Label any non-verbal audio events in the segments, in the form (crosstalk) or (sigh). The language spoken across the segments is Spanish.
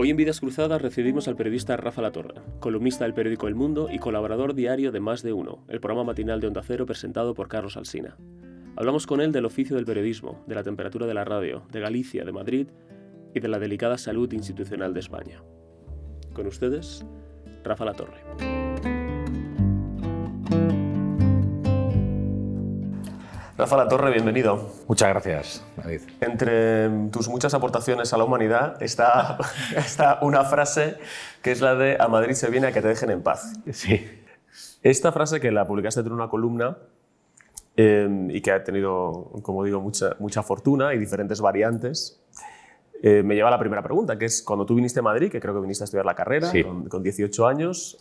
Hoy en Vidas Cruzadas recibimos al periodista Rafa Latorre, columnista del periódico El Mundo y colaborador diario de Más de Uno, el programa matinal de Onda Cero presentado por Carlos Alsina. Hablamos con él del oficio del periodismo, de la temperatura de la radio, de Galicia, de Madrid y de la delicada salud institucional de España. Con ustedes, Rafa Latorre. Rafa La Torre, bienvenido. Muchas gracias, David. Entre tus muchas aportaciones a la humanidad está, (laughs) está una frase que es la de a Madrid se viene a que te dejen en paz. Sí. Esta frase que la publicaste en una columna eh, y que ha tenido, como digo, mucha, mucha fortuna y diferentes variantes, eh, me lleva a la primera pregunta, que es cuando tú viniste a Madrid, que creo que viniste a estudiar la carrera Sí. con, con 18 años,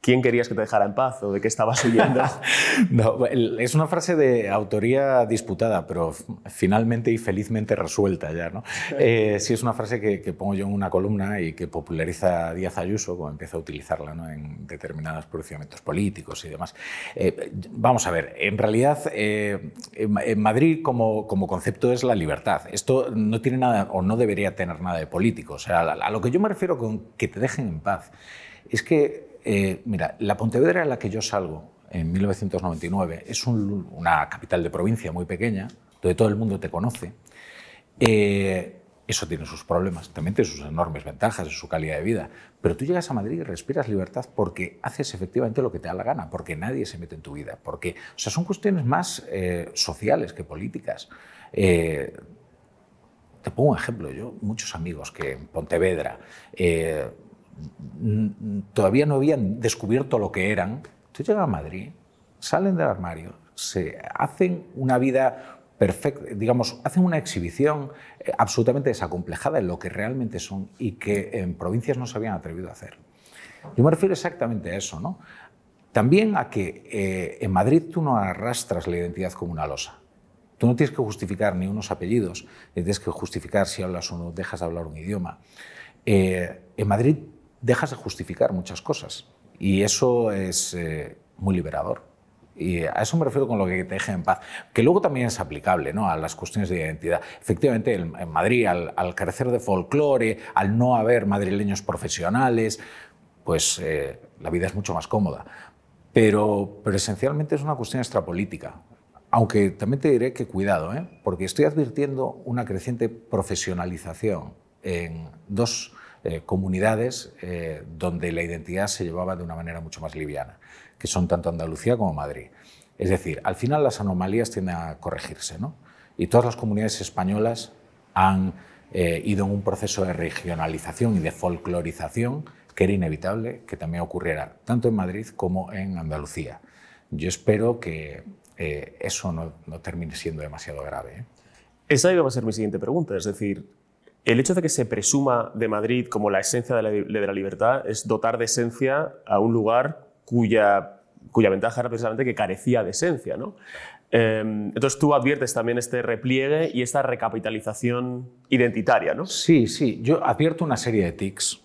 ¿quién querías que te dejara en paz o de qué estabas huyendo? (laughs) No, es una frase de autoría disputada, pero finalmente y felizmente resuelta ya. ¿no? (laughs) Eh, sí, es una frase que, que pongo yo en una columna y que populariza Díaz Ayuso, como empieza a utilizarla ¿no? en determinados pronunciamientos políticos y demás. Eh, vamos a ver, en realidad eh, en Ma- en Madrid como, como concepto es la libertad. Esto no tiene nada o no debería tener nada de político. O sea, a, a lo que yo me refiero con que te dejen en paz es que, eh, mira, la Pontevedra en la que yo salgo en 1999 es un- una capital de provincia muy pequeña, donde todo el mundo te conoce. Eh, eso tiene sus problemas, también tiene sus enormes ventajas en su calidad de vida. Pero tú llegas a Madrid y respiras libertad porque haces efectivamente lo que te da la gana, porque nadie se mete en tu vida, porque, o sea, son cuestiones más eh, sociales que políticas. Eh, te pongo un ejemplo, yo muchos amigos que en Pontevedra todavía no habían descubierto lo que eran, tú llegas a Madrid, salen del armario, se hacen una vida perfecta, digamos, hacen una exhibición eh, absolutamente desacomplejada en lo que realmente son y que en provincias no se habían atrevido a hacer. Yo me refiero exactamente a eso, ¿no? También a que eh, en Madrid tú no arrastras la identidad como una losa. Tú no tienes que justificar ni unos apellidos, tienes que justificar si hablas o no dejas de hablar un idioma. Eh, en Madrid dejas de justificar muchas cosas y eso es eh, muy liberador. Y a eso me refiero con lo que te deje en paz, que luego también es aplicable ¿no? a las cuestiones de identidad. Efectivamente, en Madrid, al, al carecer de folclore, al no haber madrileños profesionales, pues eh, la vida es mucho más cómoda. Pero, pero esencialmente es una cuestión extrapolítica. Aunque también te diré que cuidado, ¿eh? porque estoy advirtiendo una creciente profesionalización en dos eh, comunidades eh, donde la identidad se llevaba de una manera mucho más liviana, que son tanto Andalucía como Madrid. Es decir, al final las anomalías tienden a corregirse, ¿no? Y todas las comunidades españolas han eh, ido en un proceso de regionalización y de folclorización que era inevitable que también ocurriera tanto en Madrid como en Andalucía. Yo espero que eh, eso no, no termine siendo demasiado grave. ¿eh? Esa iba a ser mi siguiente pregunta, es decir, el hecho de que se presuma de Madrid como la esencia de la, libertad es dotar de esencia a un lugar cuya, ventaja era precisamente que carecía de esencia. ¿no? Eh, entonces tú adviertes también este repliegue y esta recapitalización identitaria. ¿no? Sí, sí. Yo advierto una serie de tics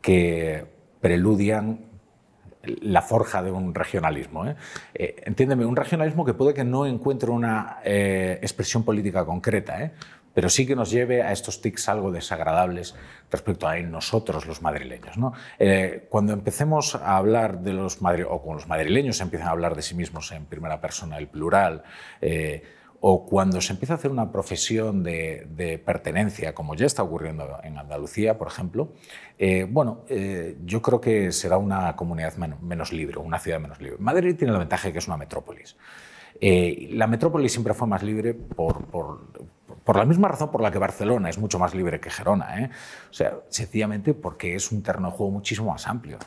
que preludian la forja de un regionalismo. ¿eh? Eh, entiéndeme, un regionalismo que puede que no encuentre una eh, expresión política concreta. Pero sí que nos lleve a estos tics algo desagradables respecto a nosotros los madrileños. Eh, cuando empecemos a hablar de los madrileños, o cuando los madrileños empiezan a hablar de sí mismos en primera persona, el plural, eh, o cuando se empieza a hacer una profesión de, pertenencia, como ya está ocurriendo en Andalucía, por ejemplo, eh, bueno, yo creo que será una comunidad menos, libre, una ciudad menos libre. Madrid tiene la ventaja de que es una metrópolis. La metrópoli siempre fue más libre por, por, la misma razón por la que Barcelona es mucho más libre que Gerona. ¿eh? O sea, sencillamente porque es un terreno de juego muchísimo más amplio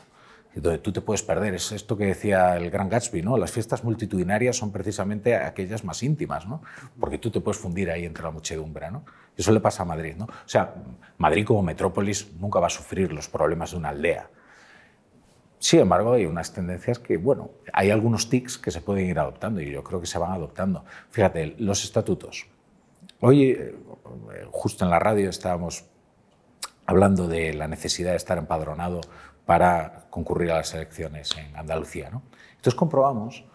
donde tú te puedes perder. Es esto que decía el gran Gatsby, ¿no? Las fiestas multitudinarias son precisamente aquellas más íntimas, ¿no? Porque tú te puedes fundir ahí entre la muchedumbre, ¿no? Eso le pasa a Madrid, ¿no? O sea, Madrid como metrópolis nunca va a sufrir los problemas de una aldea. Sin embargo, hay unas tendencias que, bueno, hay algunos tics que se pueden ir adoptando y yo creo que se van adoptando. Fíjate, los estatutos. Hoy, eh, justo en la radio, estábamos hablando de la necesidad de estar empadronado para concurrir a las elecciones en Andalucía. ¿no? Entonces comprobamos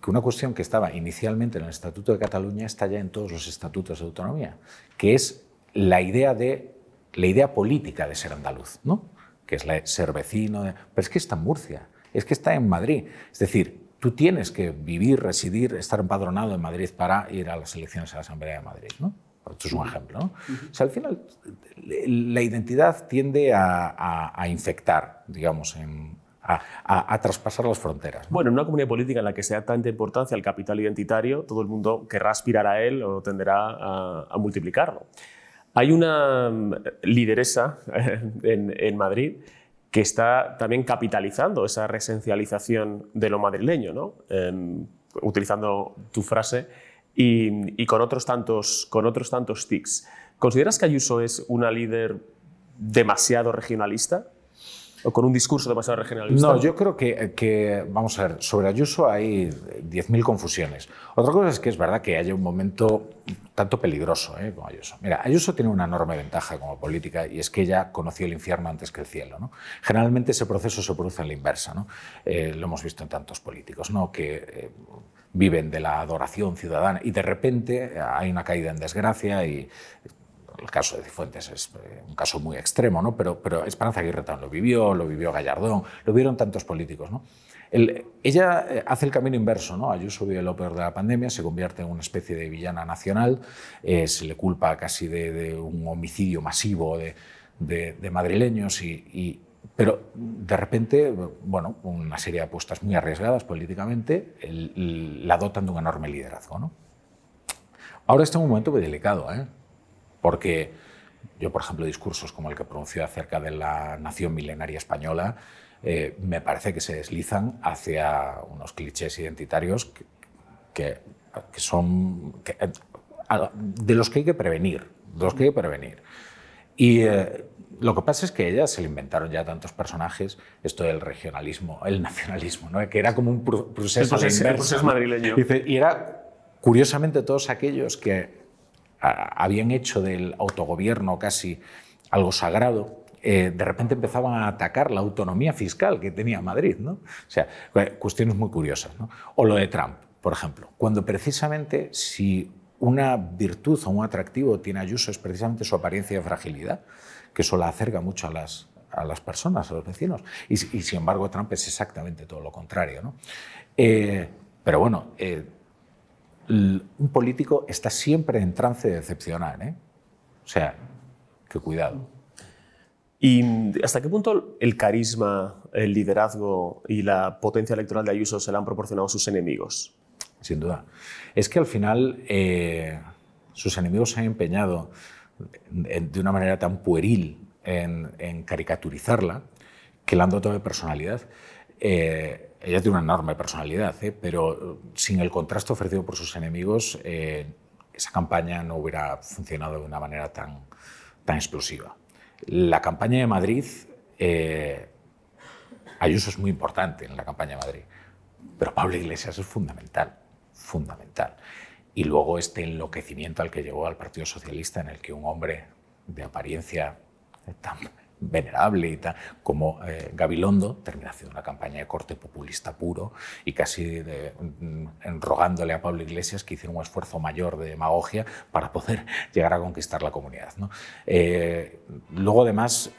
que una cuestión que estaba inicialmente en el Estatuto de Cataluña está ya en todos los estatutos de autonomía, que es la idea de la idea política de ser andaluz, ¿no? que es ser vecino, pero es que está en Murcia, es que está en Madrid. Es decir, tú tienes que vivir, residir, estar empadronado en Madrid para ir a las elecciones a la Asamblea de Madrid. ¿no? Esto es un ejemplo. ¿no? O sea, al final, la identidad tiende a, infectar, digamos, a, traspasar las fronteras. Bueno, en una comunidad política en la que sea tanta importancia el capital identitario, todo el mundo querrá aspirar a él o tenderá a, multiplicarlo. Hay una mm, lideresa (laughs) en, Madrid que está también capitalizando esa resencialización de lo madrileño, ¿no? Em, utilizando tu frase, y, con, otros tantos, con otros tantos tics. ¿Consideras que Ayuso es una líder demasiado regionalista? ¿O con un discurso demasiado regionalista? No, yo creo que, que vamos a ver, sobre Ayuso hay 10.000 confusiones. Otra cosa es que es verdad que haya un momento tanto peligroso ¿eh? como Ayuso. Mira, Ayuso tiene una enorme ventaja como política y es que ella conoció el infierno antes que el cielo. ¿no? Generalmente ese proceso se produce en la inversa. ¿no? Eh, lo hemos visto en tantos políticos, ¿no? que eh, viven de la adoración ciudadana y de repente hay una caída en desgracia y el caso de Cifuentes es eh, un caso muy extremo, ¿no? pero, pero Esperanza Aguirre lo vivió, lo vivió Gallardón, lo vieron tantos políticos. ¿no? ella eh, hace el camino inverso, ¿no? Ayuso vive lo peor de la pandemia, se convierte en una especie de villana nacional, eh, se le culpa casi de, un homicidio masivo de, de, madrileños y, pero de repente, bueno, una serie de apuestas muy arriesgadas políticamente la dotan de un enorme liderazgo. ¿no? Ahora está en un momento muy delicado, ¿eh? Porque yo, por ejemplo, discursos como el que pronunció acerca de la nación milenaria española, eh, me parece que se deslizan hacia unos clichés identitarios que, que, son de los que hay que prevenir, de los que hay que prevenir. Y eh, lo que pasa es que ella se le inventaron ya tantos personajes, esto del regionalismo, el nacionalismo, ¿no? que era como un proceso, proceso madrileño. Y era, curiosamente, todos aquellos que habían hecho del autogobierno casi algo sagrado, eh, de repente empezaban a atacar la autonomía fiscal que tenía Madrid. ¿no? O sea, cuestiones muy curiosas. ¿no? O lo de Trump, por ejemplo, cuando precisamente si una virtud o un atractivo tiene Ayuso es precisamente su apariencia de fragilidad que eso la acerca mucho a las, a las personas, a los vecinos. Y, sin embargo, Trump es exactamente todo lo contrario. ¿no? Eh, pero bueno, eh, un político está siempre en trance de decepcionar. ¿eh? O sea, que cuidado. ¿Y hasta qué punto el carisma, el liderazgo y la potencia electoral de Ayuso se la han proporcionado sus enemigos? Sin duda. Es que al final sus enemigos se han empeñado de una manera tan pueril en, caricaturizarla que la han dotado de personalidad. Eh, ella tiene una enorme personalidad, ¿eh? pero sin el contraste ofrecido por sus enemigos, eh, esa campaña no hubiera funcionado de una manera tan, tan explosiva. La campaña de Madrid, Ayuso es muy importante en la campaña de Madrid, pero Pablo Iglesias es fundamental, fundamental y luego este enloquecimiento al que llegó al Partido Socialista, en el que un hombre de apariencia tan venerable y tal, como eh, Gabilondo termina haciendo una campaña de corte populista puro y casi de, mm, rogándole a Pablo Iglesias que hiciera un esfuerzo mayor de demagogia para poder (laughs) llegar a conquistar la comunidad. Eh, luego, además,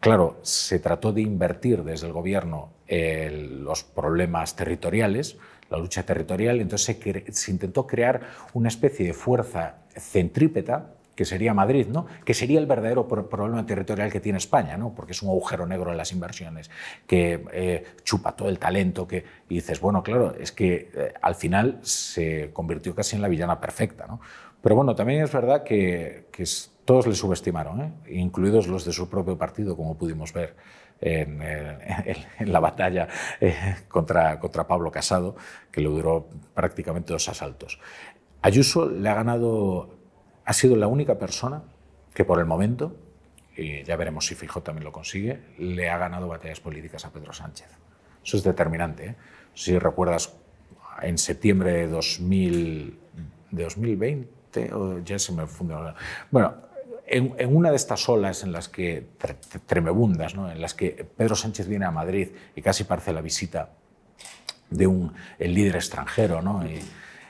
claro, se trató de invertir desde el gobierno los problemas territoriales, la lucha territorial, entonces se, intentó crear una especie de fuerza centrípeta que sería Madrid, ¿no? que sería el verdadero problema territorial que tiene España, ¿no? porque es un agujero negro en las inversiones, que eh, chupa todo el talento, que, y dices, bueno, claro, es que eh, al final se convirtió casi en la villana perfecta. ¿no? Pero bueno, también es verdad que, todos le subestimaron, ¿eh? incluidos los de su propio partido, como pudimos ver en, (laughs) la batalla contra, contra Pablo Casado, que le duró prácticamente dos asaltos. Ayuso le ha ganado, ha sido la única persona que por el momento, y ya veremos si Fijo también lo consigue, le ha ganado batallas políticas a Pedro Sánchez. Eso es determinante. ¿eh? Si recuerdas, en septiembre de, 2000, de 2020, o ya se me. Bueno, en, una de estas olas en las que, tremebundas, ¿no? en las que Pedro Sánchez viene a Madrid y casi parece la visita de un el líder extranjero, ¿no? Y,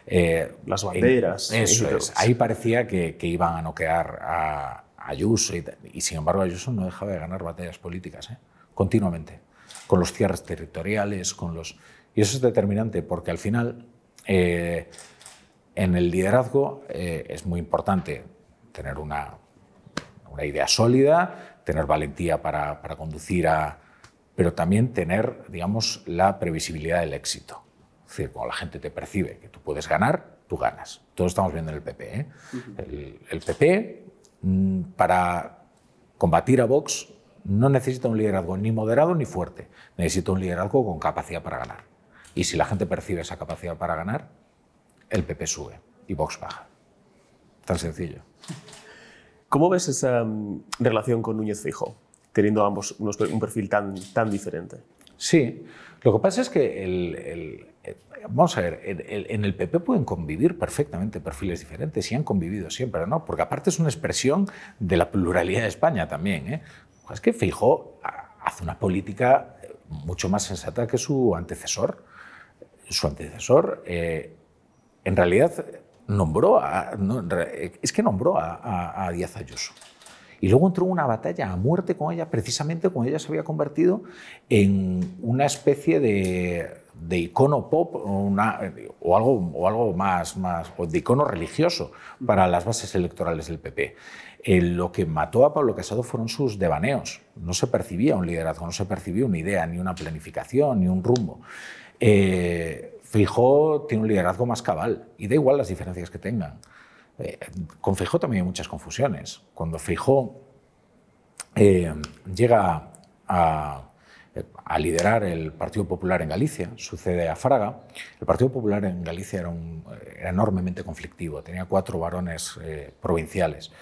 eh, las banderas. eso es. Ahí parecía que, iban a noquear a, Ayuso y, sin embargo Ayuso no dejaba de ganar batallas políticas, ¿eh? continuamente, con los cierres territoriales, con los... Y eso es determinante porque al final eh, en el liderazgo es muy importante tener una, una idea sólida, tener valentía para, para, conducir a... pero también tener, digamos, la previsibilidad del éxito. Es decir, cuando la gente te percibe que tú puedes ganar, tú ganas. Todos estamos viendo en el PP. ¿eh? el, el, PP, mm, para combatir a Vox, no necesita un liderazgo ni moderado ni fuerte. Necesita un liderazgo con capacidad para ganar. Y si la gente percibe esa capacidad para ganar, el PP sube y Vox baja. Tan sencillo. ¿Cómo ves esa um, relación con Núñez Fijo, teniendo ambos unos, un perfil tan, tan diferente? Sí, lo que pasa es que el, vamos a ver, en el PP pueden convivir perfectamente perfiles diferentes y han convivido siempre, ¿no? Porque aparte es una expresión de la pluralidad de España también. ¿eh? Es que Fijo hace una política mucho más sensata que su antecesor. Su antecesor eh, en realidad nombró a, no, es que nombró a, a, a, Díaz Ayuso. Y luego entró en una batalla a muerte con ella, precisamente cuando ella se había convertido en una especie de, de icono pop o, algo, o algo más, más, o de icono religioso para las bases electorales del PP. Eh, lo que mató a Pablo Casado fueron sus devaneos. No se percibía un liderazgo, no se percibía una idea, ni una planificación, ni un rumbo. Eh, Fijó tiene un liderazgo más cabal y da igual las diferencias que tengan. Eh, con Fijó también hay muchas confusiones. Cuando Fijó eh, llega a, a, liderar el Partido Popular en Galicia, sucede a Fraga, el Partido Popular en Galicia era, un, era enormemente conflictivo, tenía cuatro varones eh, provinciales.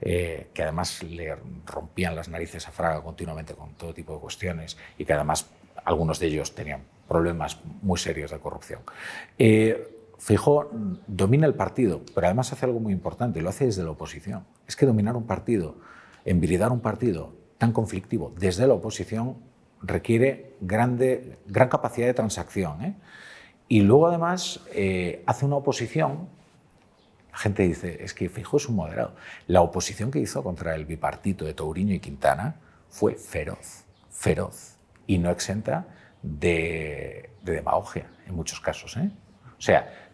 Eh, que además le rompían las narices a Fraga continuamente con todo tipo de cuestiones y que además algunos de ellos tenían problemas muy serios de corrupción. Eh, Fijó domina el partido, pero además hace algo muy importante y lo hace desde la oposición. Es que dominar un partido, enviridar un partido tan conflictivo desde la oposición requiere grande, gran capacidad de transacción. ¿eh? Y luego además eh, hace una oposición, la gente dice, es que Fijó es un moderado. La oposición que hizo contra el bipartito de Touriño y Quintana fue feroz, feroz y no exenta de, de demagogia en muchos casos. ¿eh? O sea,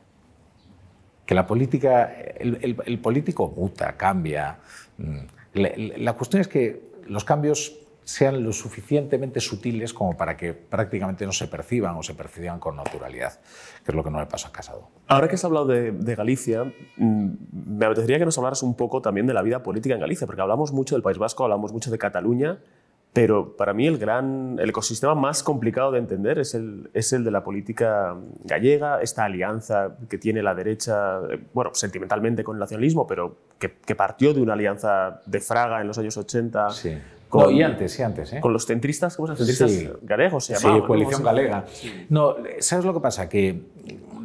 que la política, el, político muta, cambia. Mm, la, cuestión es que los cambios sean lo suficientemente sutiles como para que prácticamente no se perciban o se perciban con naturalidad, que es lo que no le pasa a Casado. Ahora que has hablado de, de, Galicia, mm, me apetecería que nos hablaras un poco también de la vida política en Galicia, porque hablamos mucho del País Vasco, hablamos mucho de Cataluña, pero para mí el gran el ecosistema más complicado de entender es el, es el de la política gallega, esta alianza que tiene la derecha, bueno, sentimentalmente con el nacionalismo, pero que, que partió de una alianza de Fraga en los años 80. Sí. Con, no, y antes, antes. ¿eh? Con los centristas, ¿cómo se llama? Centristas sí. galegos se llamaban. Sí, coalición ¿no? galega. Sí. No, ¿sabes lo que pasa? Que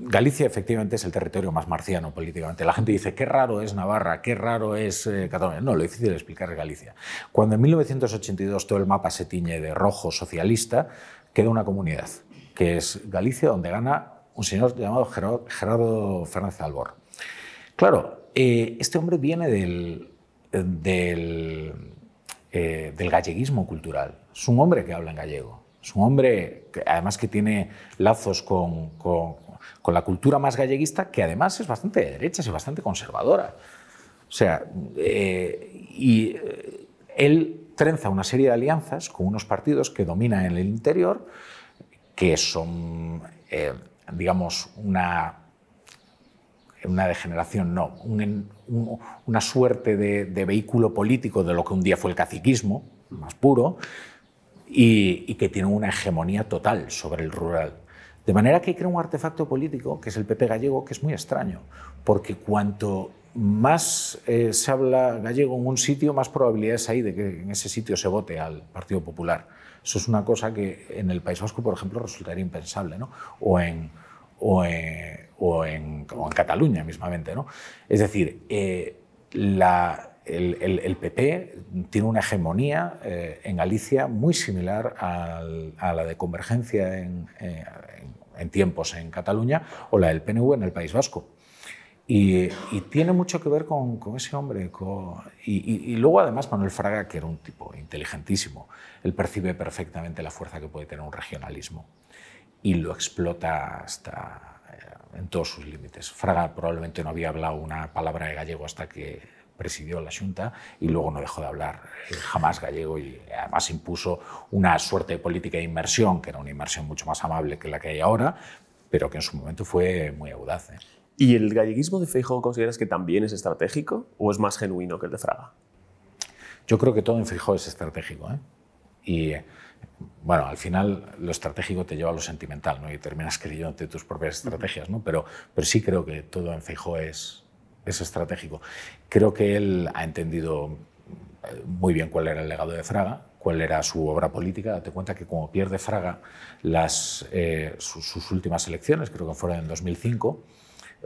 Galicia efectivamente es el territorio más marciano políticamente. La gente dice, qué raro es Navarra, qué raro es eh, Cataluña. No, lo difícil de explicar es Galicia. Cuando en 1982 todo el mapa se tiñe de rojo socialista, queda una comunidad, que es Galicia, donde gana un señor llamado Gerardo, Gerardo Fernández Albor. Claro, eh, este hombre viene del, del, eh, del galleguismo cultural. Es un hombre que habla en gallego. Es un hombre, además, que tiene lazos con, con, la cultura más galleguista, que además es bastante de derechas y bastante conservadora. O sea, eh, y eh, él trenza una serie de alianzas con unos partidos que dominan en el interior, que son, digamos, una, una degeneración, no, un, un, una suerte de, de, vehículo político de lo que un día fue el caciquismo, más puro, y, y que tiene una hegemonía total sobre el rural. De manera que crea un artefacto político, que es el PP gallego, que es muy extraño, porque cuanto más eh, se habla gallego en un sitio, más probabilidades hay de que en ese sitio se vote al Partido Popular. Eso es una cosa que en el País Vasco, por ejemplo, resultaría impensable, ¿no? o, en, o, en, o, en, o en Cataluña mismamente. ¿no? Es decir, eh, la, el, el, el, PP tiene una hegemonía eh, en Galicia muy similar al, a la de Convergencia en, eh, en, en, tiempos en Cataluña o la del PNV en el País Vasco. Y, tiene mucho que ver con, ese hombre. y, luego además Manuel Fraga, que era un tipo inteligentísimo, él percibe perfectamente la fuerza que puede tener un regionalismo y lo explota hasta en todos sus límites. Fraga probablemente no había hablado una palabra de gallego hasta que presidió la Junta y luego no dejó de hablar eh, jamás gallego y además impuso una suerte de política de inmersión, que era una inmersión mucho más amable que la que hay ahora, pero que en su momento fue muy audaz. ¿eh? ¿Y el galleguismo de Feijóo consideras que también es estratégico o es más genuino que el de Fraga? Yo creo que todo en Feijóo es estratégico. ¿eh? Y bueno, al final lo estratégico te lleva a lo sentimental ¿no? y terminas creyéndote tus propias estrategias, ¿no? pero, pero sí creo que todo en Feijóo es, es estratégico. Creo que él ha entendido eh, muy bien cuál era el legado de Fraga, cuál era su obra política. Date cuenta que como pierde Fraga las, eh, sus, últimas elecciones, creo que fueron en 2005,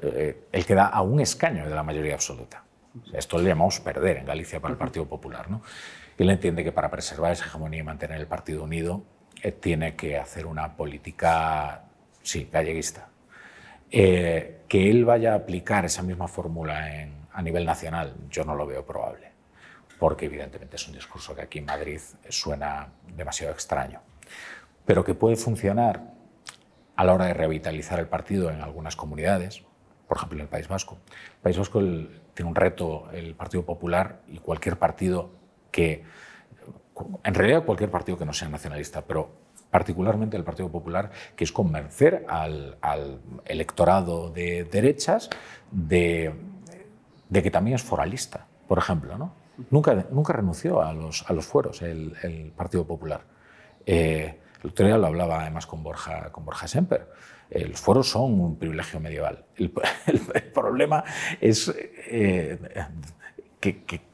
eh, él queda a un escaño de la mayoría absoluta. Esto le llamamos perder en Galicia para el Partido Popular. ¿no? Él entiende que para preservar esa hegemonía y mantener el Partido unido, tiene que hacer una política, sí, galleguista, eh, que él vaya a aplicar esa misma fórmula a nivel nacional, yo no lo veo probable, porque evidentemente es un discurso que aquí en Madrid suena demasiado extraño, pero que puede funcionar a la hora de revitalizar el partido en algunas comunidades, por ejemplo en el País Vasco. El País Vasco tiene un reto, el Partido Popular y cualquier partido que, en realidad cualquier partido que no sea nacionalista, pero particularmente el Partido Popular, que es convencer al, electorado de derechas de, que también es foralista, por ejemplo. ¿no? Nunca, nunca renunció a los, a los fueros el, Partido Popular. Eh, el otro lo hablaba además con Borja, con Borja Semper. Eh, los fueros son un privilegio medieval. El, (laughs) problema es eh, que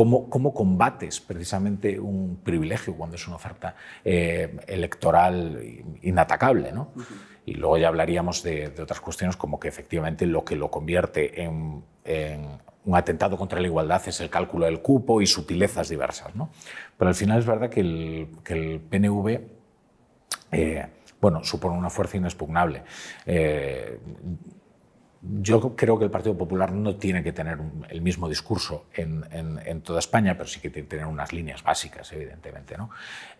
¿Cómo, ¿Cómo, combates precisamente un privilegio cuando es una oferta eh, electoral inatacable? ¿no? Y luego ya hablaríamos de, otras cuestiones como que efectivamente lo que lo convierte en, un atentado contra la igualdad es el cálculo del cupo y sutilezas diversas. ¿no? Pero al final es verdad que el, que el PNV eh, bueno, supone una fuerza inexpugnable. Eh, yo creo que el Partido Popular no tiene que tener el mismo discurso en, toda España, pero sí que tiene que tener unas líneas básicas, evidentemente. ¿no?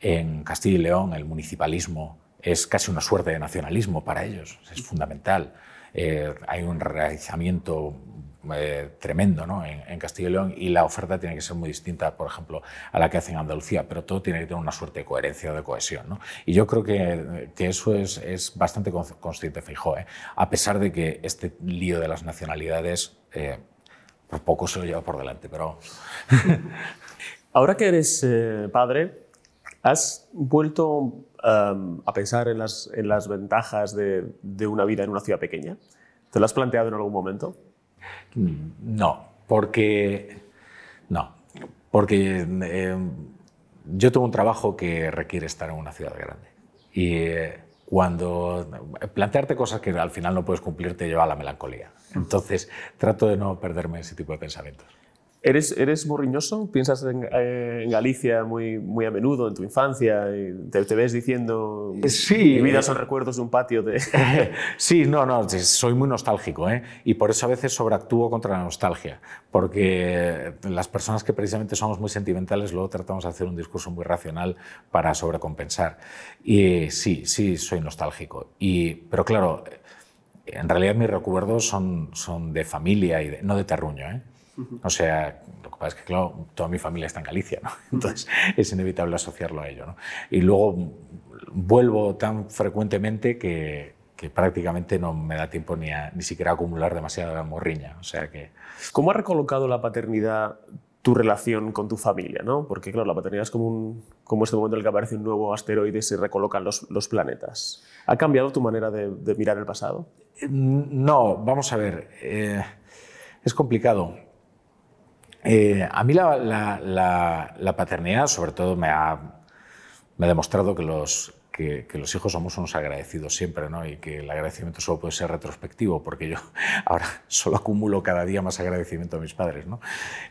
En Castilla y León el municipalismo es casi una suerte de nacionalismo para ellos, es fundamental. Eh, hay un realizamiento eh, tremendo ¿no? en, Castilla y León y la oferta tiene que ser muy distinta, por ejemplo, a la que hace en Andalucía, pero todo tiene que tener una suerte de coherencia o de cohesión. ¿no? Y yo creo que, que eso es, es, bastante consciente Feijóo, ¿eh? a pesar de que este lío de las nacionalidades eh, por poco se lo lleva por delante. Pero... (laughs) Ahora que eres padre, ¿has vuelto a pensar en las, en las ventajas de, de una vida en una ciudad pequeña? ¿Te lo has planteado en algún momento? No, porque no, porque eh, yo tengo un trabajo que requiere estar en una ciudad grande y eh, cuando plantearte cosas que al final no puedes cumplir te lleva a la melancolía. Entonces trato de no perderme ese tipo de pensamientos. ¿Eres, ¿Eres morriñoso? ¿Piensas en, Galicia muy, muy a menudo, en tu infancia? Te, ves diciendo, sí, mi vida son recuerdos de un patio de... (laughs) sí, no, no, soy muy nostálgico ¿eh? y por eso a veces sobreactúo contra la nostalgia, porque las personas que precisamente somos muy sentimentales luego tratamos de hacer un discurso muy racional para sobrecompensar. Y sí, sí, soy nostálgico. Y, pero claro, en realidad mis recuerdos son, son de familia y no de terruño. ¿eh? O sea, lo que pasa es que, claro, toda mi familia está en Galicia, ¿no? (laughs) Entonces es inevitable asociarlo a ello, ¿no? Y luego vuelvo tan frecuentemente que, que prácticamente no me da tiempo ni, a, ni siquiera a acumular demasiada morriña. O sea que... ¿Cómo ha recolocado la paternidad tu relación con tu familia? ¿no? Porque, claro, la paternidad es como, un, como este momento en el que aparece un nuevo asteroide y se recolocan los, los planetas. ¿Ha cambiado tu manera de, mirar el pasado? No, vamos a ver. Eh, es complicado eh, a mí la, paternidad, sobre todo, me ha, demostrado que los, que, los hijos somos unos agradecidos siempre, ¿no? Y que el agradecimiento solo puede ser retrospectivo, porque yo (laughs) ahora solo acumulo cada día más agradecimiento a mis padres, ¿no?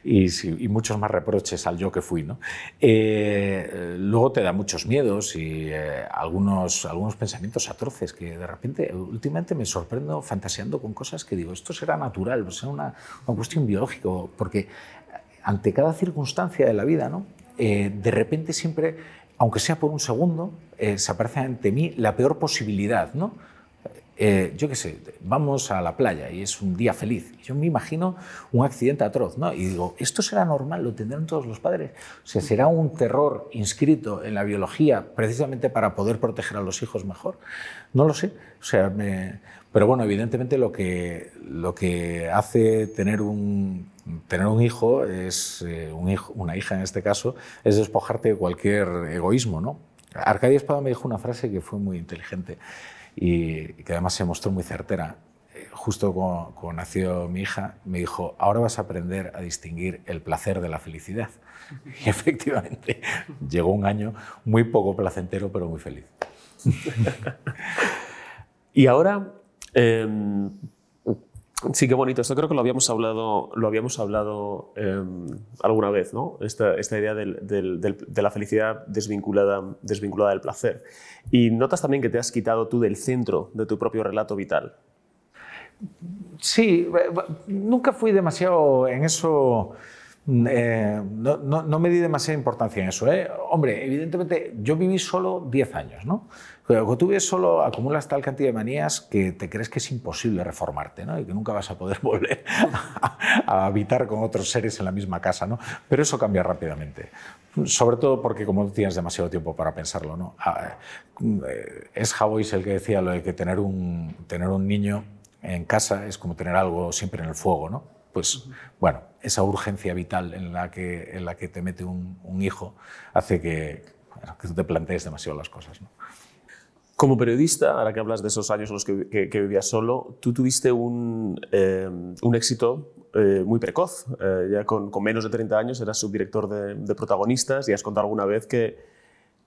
Y, muchos más reproches al yo que fui, ¿no? Eh, luego te da muchos miedos y eh, algunos, algunos pensamientos atroces que de repente, últimamente me sorprendo fantaseando con cosas que digo, esto será natural, será una, una cuestión biológica, porque ante cada circunstancia de la vida, ¿no? Eh, de repente siempre, aunque sea por un segundo, eh, se aparece ante mí la peor posibilidad, ¿no? Eh, yo qué sé, vamos a la playa y es un día feliz. Yo me imagino un accidente atroz, ¿no? Y digo, ¿esto será normal? ¿Lo tendrán todos los padres? ¿será un terror inscrito en la biología precisamente para poder proteger a los hijos mejor? No lo sé. O sea, pero bueno, evidentemente lo que, lo que hace tener un, tener un hijo, es, eh, un hijo, una hija en este caso, es despojarte de cualquier egoísmo, ¿no? Arcadia Espada me dijo una frase que fue muy inteligente y que además se mostró muy certera. Eh, justo cuando, nació mi hija, me dijo, ahora vas a aprender a distinguir el placer de la felicidad. Y (laughs) efectivamente, llegó un año muy poco placentero, pero muy feliz. (laughs) (laughs) y ahora, em, Sí, qué bonito. Esto creo que lo habíamos hablado, lo habíamos hablado em, alguna vez, ¿no? Esta, idea de la felicidad desvinculada, desvinculada del placer. Y notas también que te has quitado tú del centro de tu propio relato vital. Sí, nunca fui demasiado en eso. Eh, no, no, me di demasiada importancia en eso. ¿eh? Hombre, evidentemente yo viví solo 10 años, ¿no? Cuando tú vives solo, acumulas tal cantidad de manías que te crees que es imposible reformarte ¿no? y que nunca vas a poder (laughs) volver a, habitar con otros seres en la misma casa. ¿no? Pero eso cambia rápidamente. Sobre todo porque como no tienes demasiado tiempo para pensarlo. ¿no? Ah, eh, es Havois el que decía lo de que tener un, tener un niño en casa es como tener algo siempre en el fuego. ¿no? Pues bueno, esa urgencia vital en la que, en la que te mete un, hijo hace que, que te plantees demasiado las cosas. ¿no? Como periodista, ahora que hablas de esos años en los que, vivías solo, tú tuviste un, eh, un éxito eh, muy precoz. Eh, ya con, menos de 30 años eras subdirector de, protagonistas y has contado alguna vez que,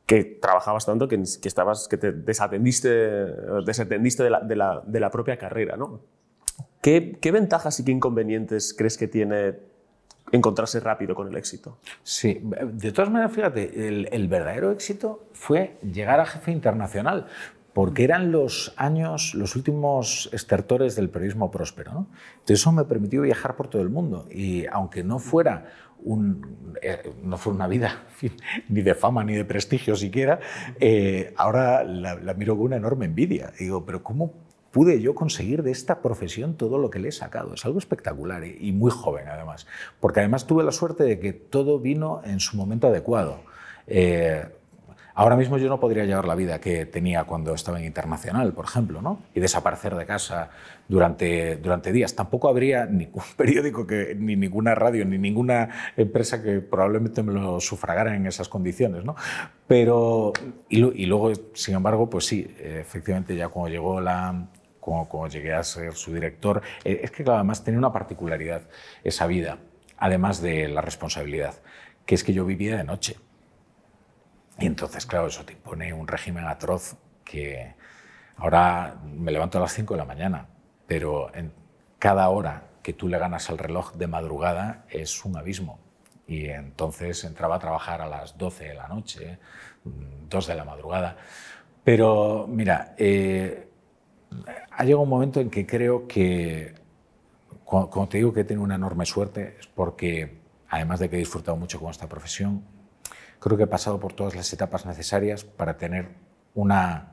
que trabajabas tanto que, que, estabas, que te desatendiste, desatendiste de, la, de, la, de la propia carrera. ¿no? ¿Qué, ¿Qué ventajas y qué inconvenientes crees que tiene encontrarse rápido con el éxito. Sí, de todas maneras, fíjate, el, verdadero éxito fue llegar a jefe internacional, porque eran los años, los últimos estertores del periodismo próspero. ¿no? Entonces eso me permitió viajar por todo el mundo y aunque no fuera, un, eh, no fue una vida ni de fama ni de prestigio siquiera, eh, ahora la, la, miro con una enorme envidia. Digo, pero ¿cómo pude yo conseguir de esta profesión todo lo que le he sacado. Es algo espectacular y muy joven además, porque además tuve la suerte de que todo vino en su momento adecuado. Eh, ahora mismo yo no podría llevar la vida que tenía cuando estaba en internacional, por ejemplo, ¿no? y desaparecer de casa durante, durante días. Tampoco habría ningún (laughs) periódico, que, ni ninguna radio, ni ninguna empresa que probablemente me lo sufragara en esas condiciones. ¿no? Pero, y, y luego, sin embargo, pues sí, efectivamente ya cuando llegó la, como, llegué a ser su director, eh, es que además tenía una particularidad esa vida, además de la responsabilidad, que es que yo vivía de noche. Y entonces, claro, eso te impone un régimen atroz que ahora me levanto a las 5 de la mañana, pero en cada hora que tú le ganas al reloj de madrugada es un abismo. Y entonces entraba a trabajar a las 12 de la noche, 2 de la madrugada. Pero mira, eh, ha llegado un momento en que creo que, cuando, te digo que he tenido una enorme suerte, es porque, además de que he disfrutado mucho con esta profesión, creo que he pasado por todas las etapas necesarias para tener una...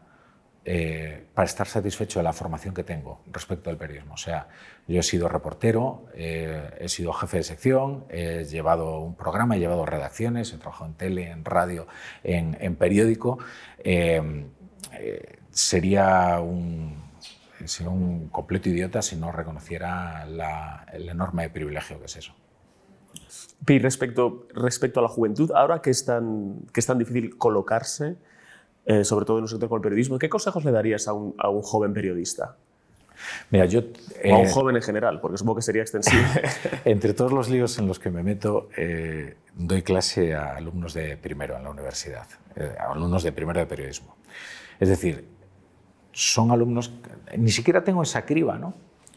Eh, para estar satisfecho de la formación que tengo respecto al periodismo. O sea, yo he sido reportero, eh, he sido jefe de sección, he llevado un programa, he llevado redacciones, he trabajado en tele, en radio, en, periódico. Eh, sería un, sería un completo idiota si no reconociera el enorme privilegio que es eso. Y respecto, respecto a la juventud, ahora que es tan, que es tan difícil colocarse, eh, sobre todo en un sector como el periodismo, ¿qué consejos le darías a un, a un joven periodista? Mira, yo, o a un joven en general, porque supongo que sería extensible. (laughs) entre todos los líos en los que me meto, doy clase a alumnos de primero en la universidad, a alumnos de primero de periodismo. Es decir, son alumnos, ni siquiera tengo esa criba, ¿no?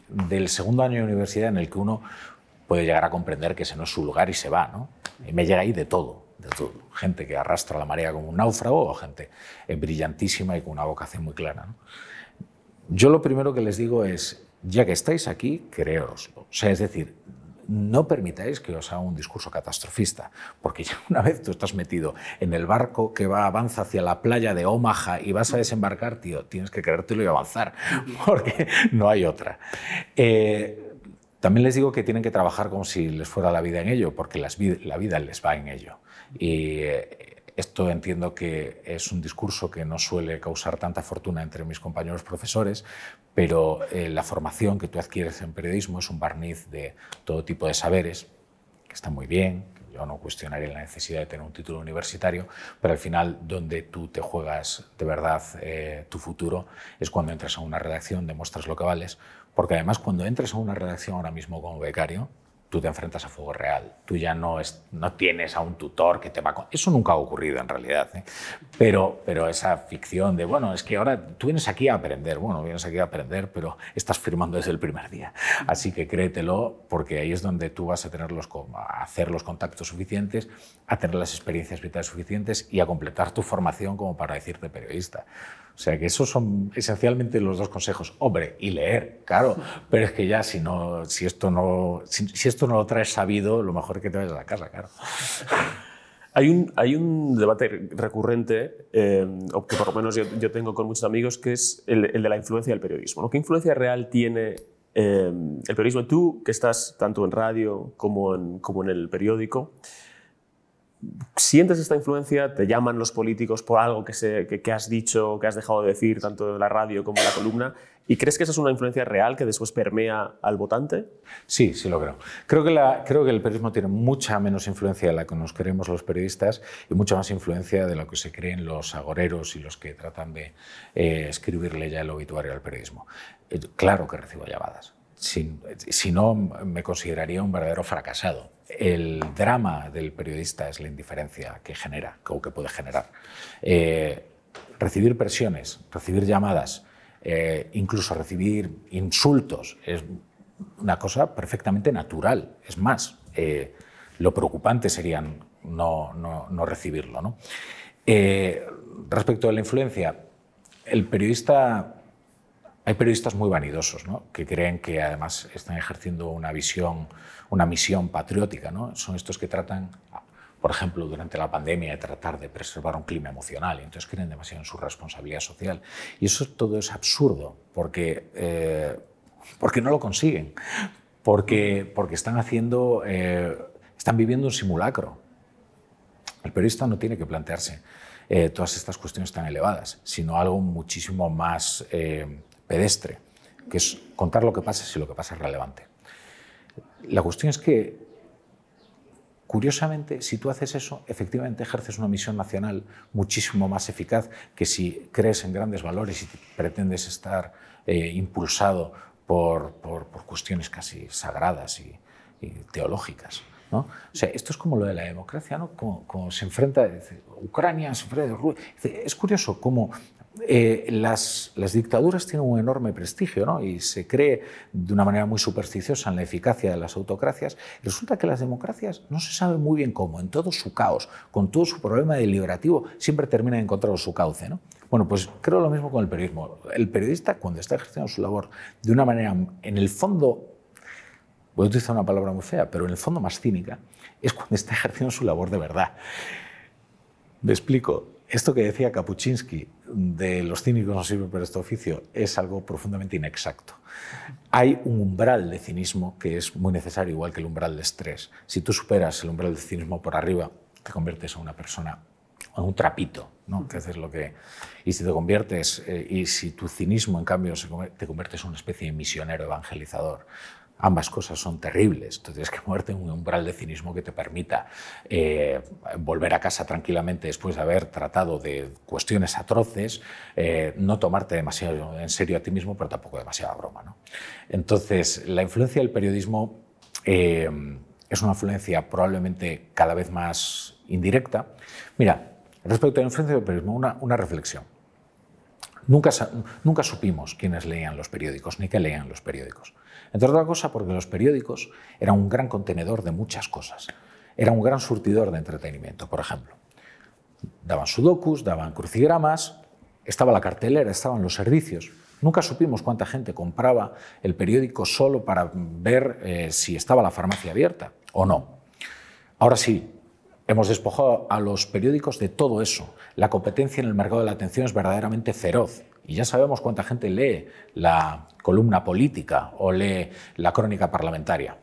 Del segundo año de universidad en el que uno puede llegar a comprender que ese no es su lugar y se va, ¿no? Y me llega ahí de todo, de todo. Gente que arrastra la marea como un náufrago o gente brillantísima y con una vocación muy clara. Yo lo primero que les digo es, ya que estáis aquí, creéroslo. O sea, es decir, no permitáis que os haga un discurso catastrofista, porque ya una vez tú estás metido en el barco que va avanza hacia la playa de Omaha y vas a desembarcar, tío, tienes que creértelo y avanzar, (laughs) porque no hay otra. Eh, también les digo que tienen que trabajar como si les fuera la vida en ello, porque la vida les va en ello. Eh, esto entiendo que es un discurso que no suele causar tanta fortuna entre mis compañeros profesores, pero eh, la formación que tú adquieres en periodismo es un barniz de todo tipo de saberes, que está muy bien, yo no cuestionaré la necesidad de tener un título universitario, pero al final donde tú te juegas de verdad eh, tu futuro es cuando entras a una redacción, demuestras lo que vales, porque además cuando entres a una redacción ahora mismo como becario, tú te enfrentas a fuego real. Tú ya no, es, no tienes a un tutor que te va a... Eso nunca ha ocurrido en realidad. ¿eh? Pero, pero esa ficción de, bueno, es que ahora tú vienes aquí a aprender. Bueno, vienes aquí a aprender, pero estás firmando desde el primer día. Así que créetelo, porque ahí es donde tú vas a, tener los, a hacer los contactos suficientes, a tener las experiencias vitales suficientes y a completar tu formación como para decirte periodista. O sea que esos son esencialmente los dos consejos. Hombre, y leer, claro. (laughs) Pero es que ya si, no, si, esto, no, si, esto no lo traes sabido, lo mejor es que te vayas a la casa, claro. (laughs) Hay un, hay un debate recurrente, eh, o que por lo menos yo, tengo con muchos amigos, que es el, de la influencia del periodismo. ¿Qué influencia real tiene eh, el periodismo? Tú, que estás tanto en radio como en, como en el periódico, ¿Sientes esta influencia? ¿Te llaman los políticos por algo que, has dicho, que has dejado de decir, tanto en la radio como en la columna? ¿Y crees que esa es una influencia real que después permea al votante? Sí, sí lo creo. Creo que, el periodismo tiene mucha menos influencia de la que nos creemos los periodistas y mucha más influencia de lo que se creen los agoreros y los que tratan de eh, escribirle ya el obituario al periodismo. Eh, claro que recibo llamadas. si no, me consideraría un verdadero fracasado el drama del periodista es la indiferencia que genera o que puede generar. Eh, recibir presiones, recibir llamadas, eh, incluso recibir insultos es una cosa perfectamente natural. Es más, eh, lo preocupante sería no, no recibirlo. respecto a la influencia, el periodista hay periodistas muy vanidosos, ¿no? que creen que además están ejerciendo una visión, una misión patriótica. ¿no? Son estos que tratan, por ejemplo, durante la pandemia, de tratar de preservar un clima emocional y entonces creen demasiado en su responsabilidad social. Y eso todo es absurdo porque, eh, porque no lo consiguen, porque, porque están haciendo, eh, están viviendo un simulacro. El periodista no tiene que plantearse eh, todas estas cuestiones tan elevadas, sino algo muchísimo más pedestre, que es contar lo que pasa si lo que pasa es relevante. La cuestión es que, curiosamente, si tú haces eso, efectivamente ejerces una misión nacional muchísimo más eficaz que si crees en grandes valores y pretendes estar eh, impulsado por, por, cuestiones casi sagradas y, teológicas. ¿no? O sea, esto es como lo de la democracia, ¿no? como, se enfrenta Ucrania, se enfrenta Es curioso cómo eh, las, dictaduras tienen un enorme prestigio ¿no? y se cree de una manera muy supersticiosa en la eficacia de las autocracias. resulta que las democracias no se sabe muy bien cómo, en todo su caos, con todo su problema deliberativo, siempre terminan encontrando su cauce. ¿no? Bueno, pues creo lo mismo con el periodismo. El periodista, cuando está ejerciendo su labor de una manera, en el fondo, voy a utilizar una palabra muy fea, pero en el fondo más cínica, es cuando está ejerciendo su labor de verdad. Me explico. Esto que decía Kapuczynski de los cínicos no sirven para este oficio es algo profundamente inexacto. Hay un umbral de cinismo que es muy necesario, igual que el umbral de estrés. Si tú superas el umbral de cinismo por arriba, te conviertes en una persona, en un trapito, ¿no? Que es lo que... Y si te conviertes, eh, y si tu cinismo, en cambio, te conviertes en una especie de misionero evangelizador, Ambas cosas son terribles. Tú tienes que moverte en un umbral de cinismo que te permita eh, volver a casa tranquilamente después de haber tratado de cuestiones atroces, eh, no tomarte demasiado en serio a ti mismo, pero tampoco demasiada broma. ¿no? Entonces, la influencia del periodismo eh, es una influencia probablemente cada vez más indirecta. Mira, respecto a la influencia del periodismo, una, una reflexión. Nunca, nunca supimos quiénes leían los periódicos ni qué leían los periódicos. Entre otra cosa porque los periódicos eran un gran contenedor de muchas cosas. Era un gran surtidor de entretenimiento, por ejemplo. Daban sudokus, daban crucigramas, estaba la cartelera, estaban los servicios. Nunca supimos cuánta gente compraba el periódico solo para ver eh, si estaba la farmacia abierta o no. Ahora sí, hemos despojado a los periódicos de todo eso. La competencia en el mercado de la atención es verdaderamente feroz. Y ya sabemos cuánta gente lee la columna política o lee la crónica parlamentaria.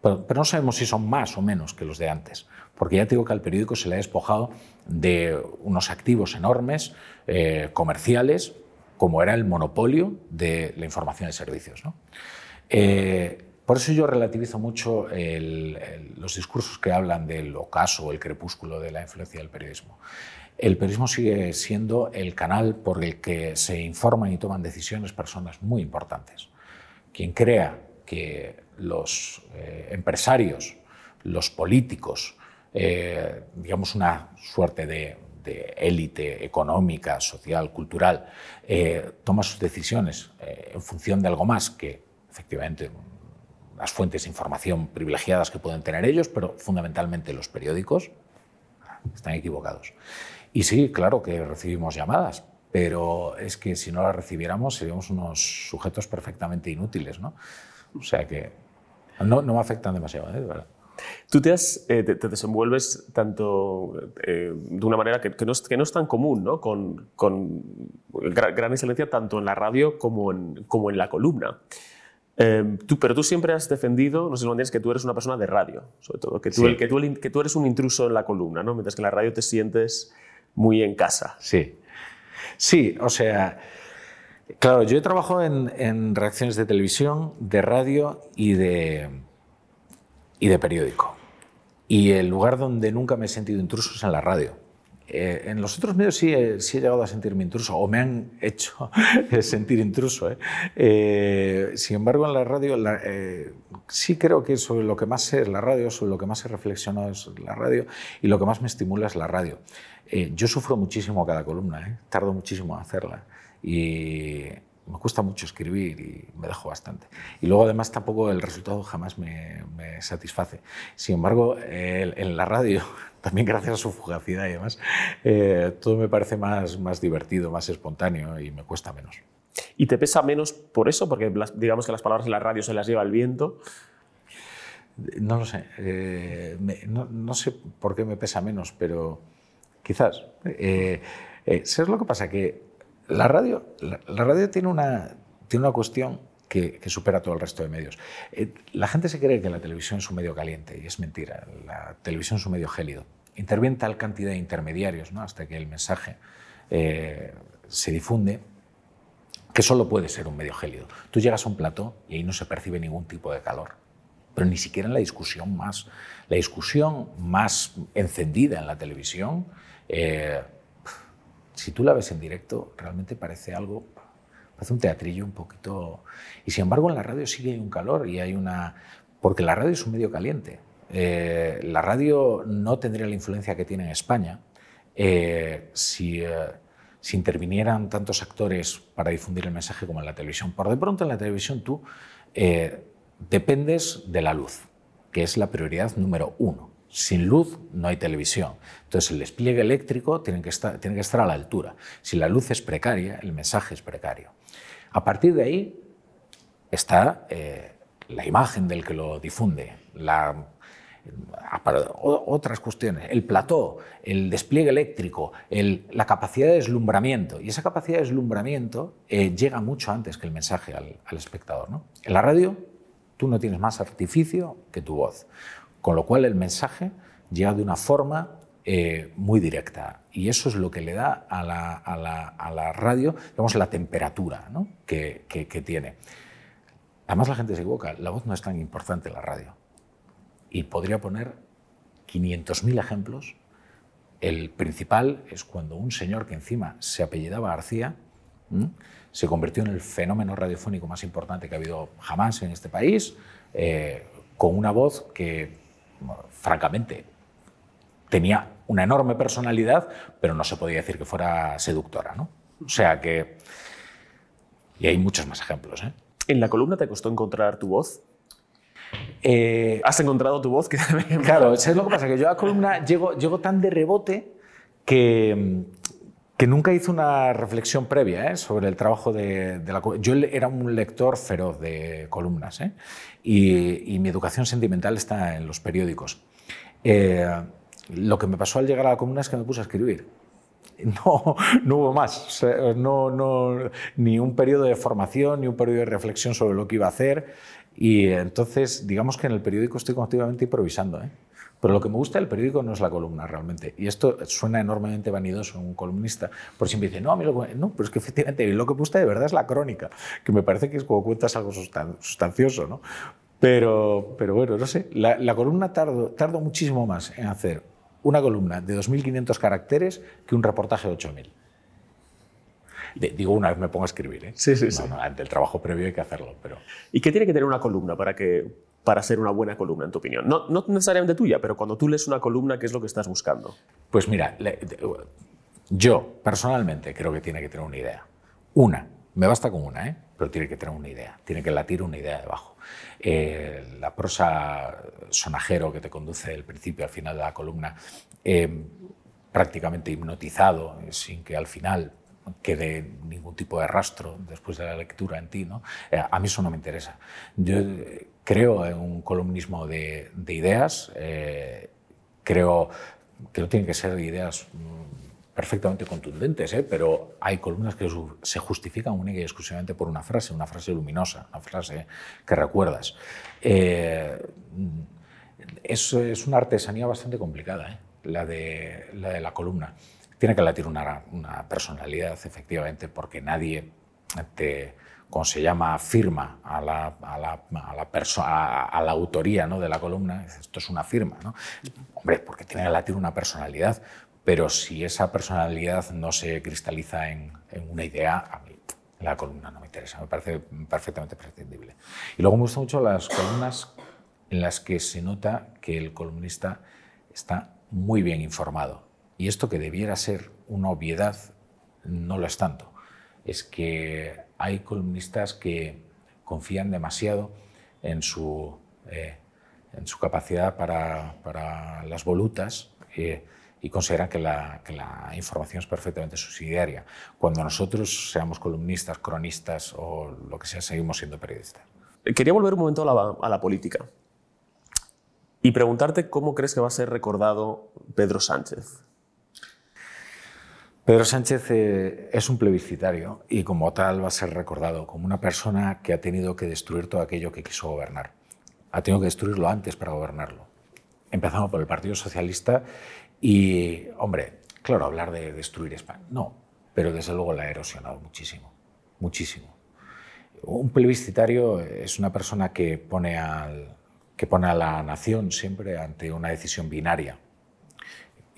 Pero, no sabemos si son más o menos que los de antes, porque ya te digo que al periódico se le ha despojado de unos activos enormes, eh, comerciales, como era el monopolio de la información y servicios. Eh, por eso yo relativizo mucho los discursos que hablan del ocaso o el crepúsculo de la influencia del periodismo el periodismo sigue siendo el canal por el que se informan y toman decisiones personas muy importantes. Quien crea que los eh, empresarios, los políticos, eh, digamos una suerte de, élite económica, social, cultural, eh, toma sus decisiones en función de algo más que efectivamente las fuentes de información privilegiadas que pueden tener ellos, pero fundamentalmente los periódicos, están equivocados. Y sí, claro que recibimos llamadas, pero es que si no las recibiéramos seríamos unos sujetos perfectamente inútiles, ¿no? O sea que no, no me afectan demasiado, ¿eh? verdad. Tú te, eh, te, desenvuelves tanto eh, de una manera que, que, no es, que, no es, tan común, ¿no? con, con gran, excelencia tanto en la radio como en, como en la columna. Tú, pero tú siempre has defendido, no sé si lo entiendes, que tú eres una persona de radio, sobre todo, que tú, que, tú, que tú eres un intruso en la columna, ¿no? mientras que en la radio te sientes muy en casa. Sí, sí, o sea, claro, yo he trabajado en, en reacciones de televisión, de radio y de, y de periódico. Y el lugar donde nunca me he sentido intruso es en la radio. Eh, en los otros medios sí he, sí he, llegado a sentirme intruso, o me han hecho (laughs) sentir intruso. ¿eh? Eh, sin embargo, en la radio sí creo que sobre lo que más sé es la radio, sobre lo que más he reflexionado es la radio, y lo que más me estimula es la radio. yo sufro muchísimo cada columna, tardo muchísimo en hacerla, y me cuesta mucho escribir y me dejo bastante. Y luego además tampoco el resultado jamás me, me satisface. Sin embargo, en la radio, también gracias a su fugacidad y demás, eh, todo me parece más, más divertido, más espontáneo y me cuesta menos. ¿Y te pesa menos por eso? Porque digamos que las palabras en la radio se las lleva el viento. No lo sé. Eh, no, no, sé por qué me pesa menos, pero quizás. Eh, eh ¿Sabes lo que pasa? Que la radio, la, radio tiene, una, tiene una cuestión que, supera todo el resto de medios. Eh, la gente se cree que la televisión es un medio caliente y es mentira. La televisión es un medio gélido. Interviene tal cantidad de intermediarios ¿no? hasta que el mensaje eh, se difunde que solo puede ser un medio gélido. Tú llegas a un plató y ahí no se percibe ningún tipo de calor, pero ni siquiera en la discusión más, la discusión más encendida en la televisión. Eh, si tú la ves en directo, realmente parece algo, parece un teatrillo un poquito... Y sin embargo en la radio sigue hay un calor y hay una... Porque la radio es un medio caliente. Eh, la radio no tendría la influencia que tiene en España eh, si, eh, si intervinieran tantos actores para difundir el mensaje como en la televisión. Por de pronto en la televisión tú dependes de la luz, que es la prioridad número uno. Sin luz no hay televisión. Entonces el despliegue eléctrico tiene que, estar, tiene que estar a la altura. Si la luz es precaria, el mensaje es precario. A partir de ahí está eh, la imagen del que lo difunde, la, otras cuestiones, el plató, el despliegue eléctrico, la capacidad de deslumbramiento. Y esa capacidad de deslumbramiento eh, llega mucho antes que el mensaje al, al espectador. ¿no? En la radio tú no tienes más artificio que tu voz. Con lo cual el mensaje llega de una forma eh, muy directa. Y eso es lo que le da a la, a la, a la radio, digamos, la temperatura ¿no? que, que, tiene. Además la gente se equivoca, la voz no es tan importante en la radio. Y podría poner 500.000 ejemplos. El principal es cuando un señor que encima se apellidaba García se convirtió en el fenómeno radiofónico más importante que ha habido jamás en este país, eh, con una voz que, francamente, tenía una enorme personalidad, pero no se podía decir que fuera seductora. ¿no? O sea que... Y hay muchos más ejemplos. ¿eh? ¿En la columna te costó encontrar tu voz? Eh, ¿Has encontrado tu voz? (laughs) claro, es lo que pasa, que yo a columna llego, llego tan de rebote que, que nunca hice una reflexión previa ¿eh? sobre el trabajo de, la la Yo era un lector feroz de columnas ¿eh? y, mi educación sentimental está en los periódicos. Eh, lo que me pasó al llegar a la columna es que me puse a escribir. (laughs) No, no hubo más, no, no, ni un periodo de formación, ni un periodo de reflexión sobre lo que iba a hacer. Y entonces, digamos que en el periódico estoy continuamente improvisando. ¿eh? Pero lo que me gusta del periódico no es la columna realmente. Y esto suena enormemente vanidoso en un columnista. Por siempre dice, no, a mí lo no, pero es que efectivamente lo que me gusta de verdad es la crónica, que me parece que es como cuentas algo sustancioso, ¿no? Pero, pero bueno, no sé, la, la columna tardo, tardo muchísimo más en hacer una columna de 2.500 caracteres que un reportaje de 8.000. Digo, una vez me pongo a escribir. ¿eh? Sí, sí, sí. ante el trabajo previo hay que hacerlo. Pero... ¿Y qué tiene que tener una columna para que, para ser una buena columna, en tu opinión? No, no necesariamente tuya, pero cuando tú lees una columna, ¿qué es lo que estás buscando? Pues mira, yo personalmente creo que tiene que tener una idea. Una, me basta con una, ¿eh? pero tiene que tener una idea, tiene que latir una idea debajo. Eh, la prosa sonajero que te conduce del principio al final de la columna, eh, prácticamente hipnotizado, sin que al final quede ningún tipo de rastro después de la lectura en ti, ¿no? a mí eso no me interesa. Yo creo en un columnismo de, ideas, eh, creo que no tienen que ser ideas mm, perfectamente contundentes, ¿eh? pero hay columnas que se justifican única y exclusivamente por una frase, una frase luminosa, una frase que recuerdas. Eh, es, una artesanía bastante complicada, ¿eh? la, la de la columna. Tiene que latir una, una personalidad, efectivamente, porque nadie te como se llama, firma a la, a la, a la, a la autoría ¿no? de la columna, esto es una firma. ¿no? Hombre, porque tiene que latir una personalidad, pero si esa personalidad no se cristaliza en, en una idea, a mí la columna no me interesa, me parece perfectamente prescindible. Y luego me gustan mucho las columnas en las que se nota que el columnista está muy bien informado. Y esto que debiera ser una obviedad, no lo es tanto. Es que hay columnistas que confían demasiado en su, eh, en su capacidad para, para las volutas eh, y consideran que la, que la, información es perfectamente subsidiaria, cuando nosotros seamos columnistas, cronistas o lo que sea, seguimos siendo periodistas. Quería volver un momento a la, a la política y preguntarte cómo crees que va a ser recordado Pedro Sánchez. Pedro Sánchez eh, es un plebiscitario y como tal va a ser recordado como una persona que ha tenido que destruir todo aquello que quiso gobernar. Ha tenido que destruirlo antes para gobernarlo. Empezando por el Partido Socialista y, hombre, claro, hablar de destruir España, no, pero desde luego la ha erosionado muchísimo, muchísimo. Un plebiscitario es una persona que pone, al, que pone a la nación siempre ante una decisión binaria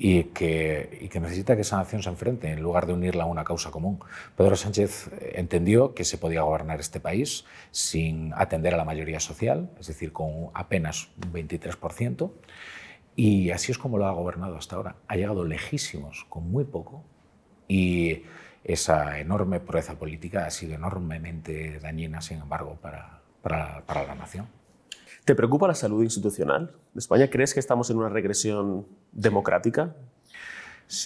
y que, necesita que esa nación se enfrente en lugar de unirla a una causa común. Pedro Sánchez entendió que se podía gobernar este país sin atender a la mayoría social, es decir, con apenas un 23%, y así es como lo ha gobernado hasta ahora. Ha llegado lejísimos con muy poco y esa enorme pureza política ha sido enormemente dañina, sin embargo, para la nación. ¿Te preocupa la salud institucional de España? ¿Crees que estamos en una regresión democrática?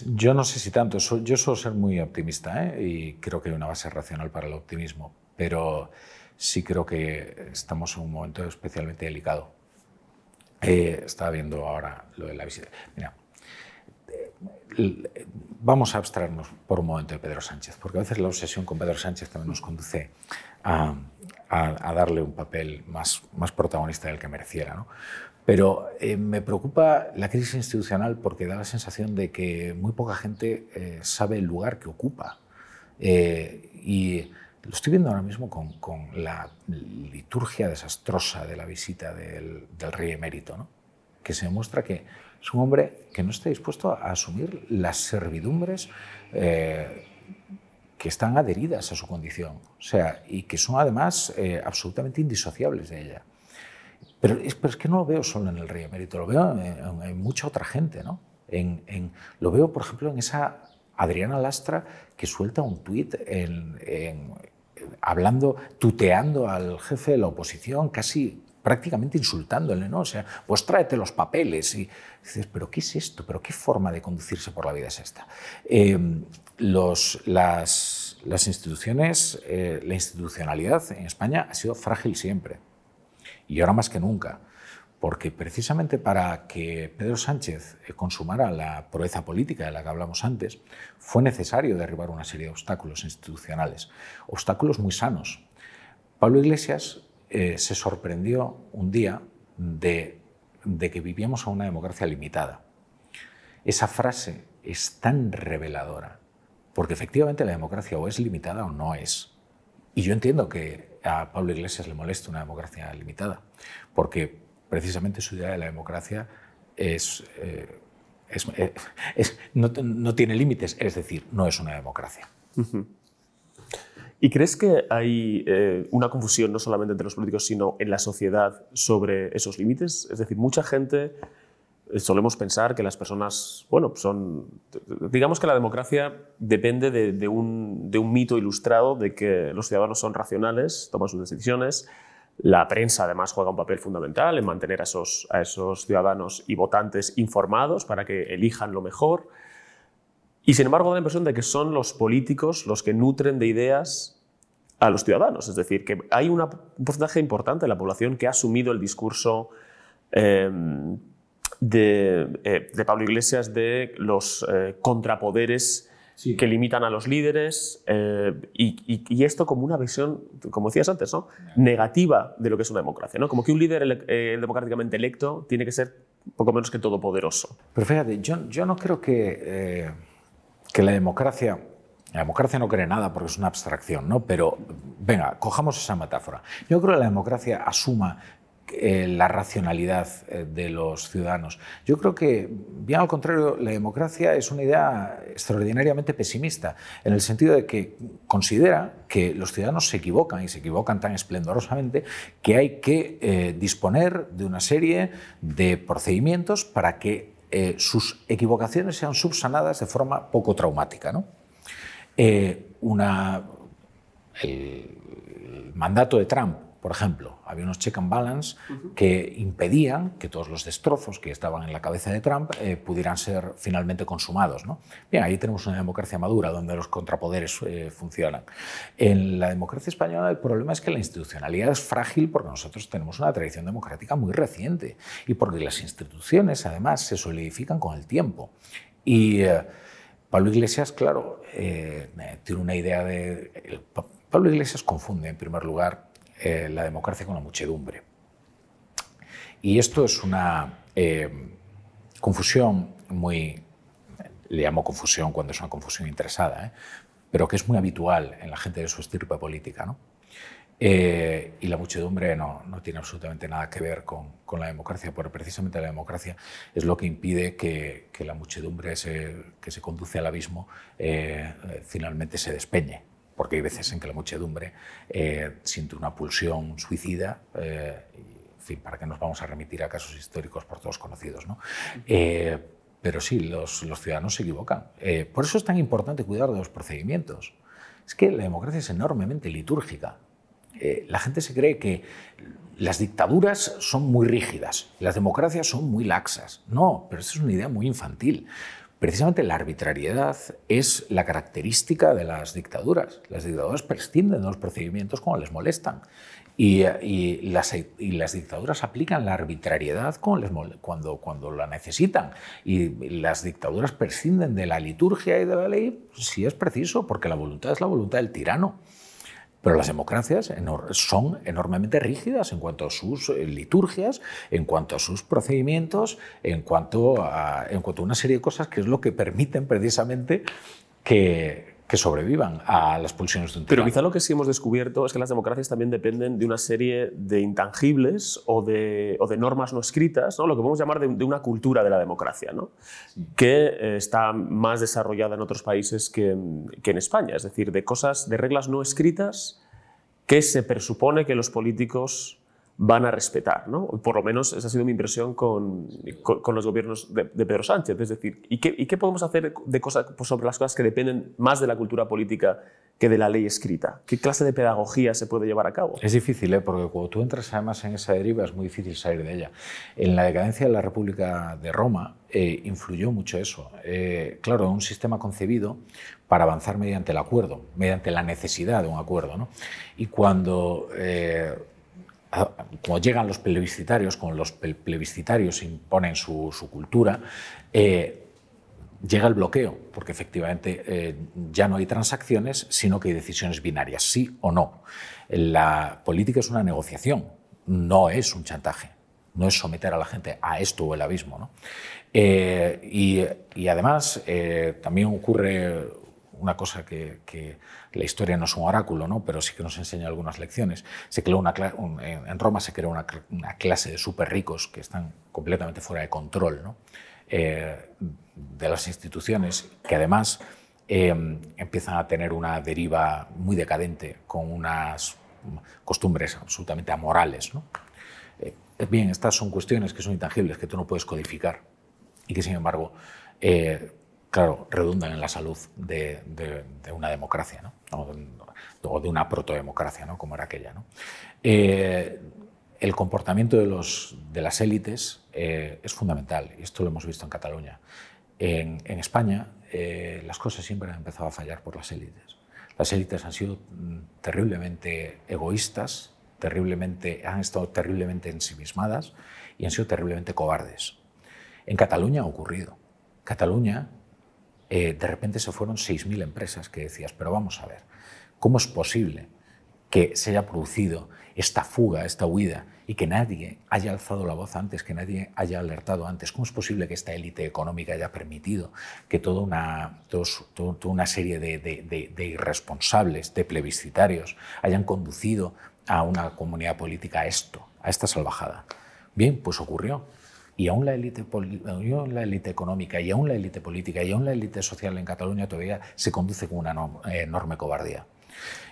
Yo no sé si tanto. Yo suelo ser muy optimista ¿eh? y creo que hay una base racional para el optimismo, pero sí creo que estamos en un momento especialmente delicado. Eh, estaba viendo ahora lo de la visita. Mira, eh, vamos a abstraernos por un momento de Pedro Sánchez, porque a veces la obsesión con Pedro Sánchez también nos conduce a, darle un papel más, más protagonista del que mereciera. ¿no? Pero eh, me preocupa la crisis institucional porque da la sensación de que muy poca gente eh, sabe el lugar que ocupa. Eh, y Lo estoy viendo ahora mismo con, con la liturgia desastrosa de la visita del, del rey emérito, ¿no? que se demuestra que es un hombre que no está dispuesto a asumir las servidumbres eh, que están adheridas a su condición, o sea, y que son además eh, absolutamente indisociables de ella. Pero es, pero es, que no lo veo solo en el rey emérito, lo veo en, en mucha otra gente, ¿no? En, lo veo, por ejemplo, en esa Adriana Lastra que suelta un tuit hablando, tuteando al jefe de la oposición, casi prácticamente insultándole, ¿no? O sea, pues tráete los papeles. Y dices, ¿pero qué es esto? ¿Pero qué forma de conducirse por la vida es esta? Eh, los, las, las, instituciones, eh, la institucionalidad en España ha sido frágil siempre. Y ahora más que nunca porque precisamente para que Pedro Sánchez eh, consumara la proeza política de la que hablamos antes, fue necesario derribar una serie de obstáculos institucionales, obstáculos muy sanos. Pablo Iglesias eh, se sorprendió un día de, de que vivíamos a una democracia limitada. Esa frase es tan reveladora, porque efectivamente la democracia o es limitada o no es. Y yo entiendo que a Pablo Iglesias le moleste una democracia limitada, porque precisamente su idea de la democracia es, eh, eh, no, tiene límites, es decir, no es una democracia. ¿Y crees que hay eh, una confusión no solamente entre los políticos, sino en la sociedad sobre esos límites? Es decir, mucha gente solemos pensar que las personas, bueno, son, digamos que la democracia depende de, de, un, de un mito ilustrado de que los ciudadanos son racionales, toman sus decisiones, la prensa además juega un papel fundamental en mantener a esos, a esos ciudadanos y votantes informados para que elijan lo mejor. Y sin embargo da la impresión de que son los políticos los que nutren de ideas a los ciudadanos. Es decir, que hay una, un porcentaje importante de la población que ha asumido el discurso eh, de, eh, de, Pablo Iglesias de los eh, contrapoderes sí. que limitan a los líderes eh, y, y, y, esto como una visión, como decías antes, ¿no? negativa de lo que es una democracia. ¿no? Como que un líder ele democráticamente electo tiene que ser poco menos que todopoderoso. Pero fíjate, yo, yo no creo que, que la democracia... La democracia no cree nada porque es una abstracción, ¿no? Pero venga, cojamos esa metáfora. Yo creo que la democracia asuma eh, la racionalidad eh, de los ciudadanos. Yo creo que, bien al contrario, la democracia es una idea extraordinariamente pesimista, en el sentido de que considera que los ciudadanos se equivocan y se equivocan tan esplendorosamente que hay que eh, disponer de una serie de procedimientos para que sus equivocaciones sean subsanadas de forma poco traumática. ¿no? Una, el mandato de Trump por ejemplo, había unos check and balance uh -huh. que impedían que todos los destrozos que estaban en la cabeza de Trump eh, pudieran ser finalmente consumados. ¿no? Bien, ahí tenemos una democracia madura donde los contrapoderes eh, funcionan. En la democracia española el problema es que la institucionalidad es frágil porque nosotros tenemos una tradición democrática muy reciente y porque las instituciones además se solidifican con el tiempo. Y eh, Pablo Iglesias, claro, eh, tiene una idea de... Pablo Iglesias confunde en primer lugar eh, la democracia con la muchedumbre. Y esto es una eh, confusión muy, le llamo confusión cuando es una confusión interesada, ¿eh? pero que es muy habitual en la gente de su estirpe política. y la muchedumbre no, no, tiene absolutamente nada que ver con, con, la democracia, porque precisamente la democracia es lo que impide que, que la muchedumbre se, que se conduce al abismo finalmente se despeñe porque hay veces en que la muchedumbre eh, siente una pulsión suicida, eh, en fin, para que nos vamos a remitir a casos históricos por todos conocidos. ¿no? Eh, pero sí, los, los, ciudadanos se equivocan. Eh, por eso es tan importante cuidar de los procedimientos. Es que la democracia es enormemente litúrgica. Eh, la gente se cree que las dictaduras son muy rígidas, las democracias son muy laxas. No, pero eso es una idea muy infantil. Precisamente la arbitrariedad es la característica de las dictaduras. Las dictaduras prescinden de los procedimientos cuando les molestan. Y, las, dictaduras aplican la arbitrariedad cuando, cuando, cuando, la necesitan. Y las dictaduras prescinden de la liturgia y de la ley si es preciso, porque la voluntad es la voluntad del tirano. Pero las democracias son enormemente rígidas en cuanto a sus eh, liturgias, en cuanto a sus procedimientos, en cuanto a, en cuanto a una serie de cosas que es lo que permiten precisamente que, que sobrevivan a las pulsiones de un Pero quizá lo que sí hemos descubierto es que las democracias también dependen de una serie de intangibles o de, o de normas no escritas, ¿no? lo que podemos llamar de, una cultura de la democracia, ¿no? que eh, está más desarrollada en otros países que, que en España, es decir, de cosas, de reglas no escritas que se presupone que los políticos van a respetar. ¿no? Por lo menos esa ha sido mi impresión con, con, los gobiernos de, Pedro Sánchez. Es decir, ¿y qué, ¿y qué, podemos hacer de cosas, pues, sobre las cosas que dependen más de la cultura política que de la ley escrita? ¿Qué clase de pedagogía se puede llevar a cabo? Es difícil, ¿eh? porque cuando tú entras además en esa deriva es muy difícil salir de ella. En la decadencia de la República de Roma eh, influyó mucho eso. Eh, claro, un sistema concebido para avanzar mediante el acuerdo, mediante la necesidad de un acuerdo. ¿no? Y cuando eh, como llegan los plebiscitarios, con los plebiscitarios imponen su, cultura, eh, llega el bloqueo, porque efectivamente eh, ya no hay transacciones, sino que hay decisiones binarias, sí o no. La política es una negociación, no es un chantaje, no es someter a la gente a esto o el abismo. Eh, y, y, además también ocurre una cosa que, la historia no es un oráculo, ¿no? pero sí que nos enseña algunas lecciones. Se creó una, en Roma se creó una, clase de súper ricos que están completamente fuera de control ¿no? Eh, de las instituciones, que además em, empiezan a tener una deriva muy decadente con unas costumbres absolutamente amorales. ¿no? Eh, bien, estas son cuestiones que son intangibles, que tú no puedes codificar y que sin embargo eh, claro, redundan en la salud de, una democracia, ¿no? o de una protodemocracia, ¿no? como era aquella. ¿no? Eh, el comportamiento de, los, de las élites eh, es fundamental, y esto lo hemos visto en Cataluña. En, España eh, las cosas siempre han empezado a fallar por las élites. Las élites han sido mm, terriblemente egoístas, terriblemente, han estado terriblemente ensimismadas y han sido terriblemente cobardes. En Cataluña ha ocurrido. Cataluña eh, de repente se fueron 6.000 empresas que decías, pero vamos a ver, ¿cómo es posible que se haya producido esta fuga, esta huida, y que nadie haya alzado la voz antes, que nadie haya alertado antes? ¿Cómo es posible que esta élite económica haya permitido que toda una, serie de, de, irresponsables, de plebiscitarios, hayan conducido a una comunidad política a esto, a esta salvajada? Bien, pues ocurrió y aún la élite la élite económica y aún la élite política y aún la élite social en Cataluña todavía se conduce con una enorme cobardía.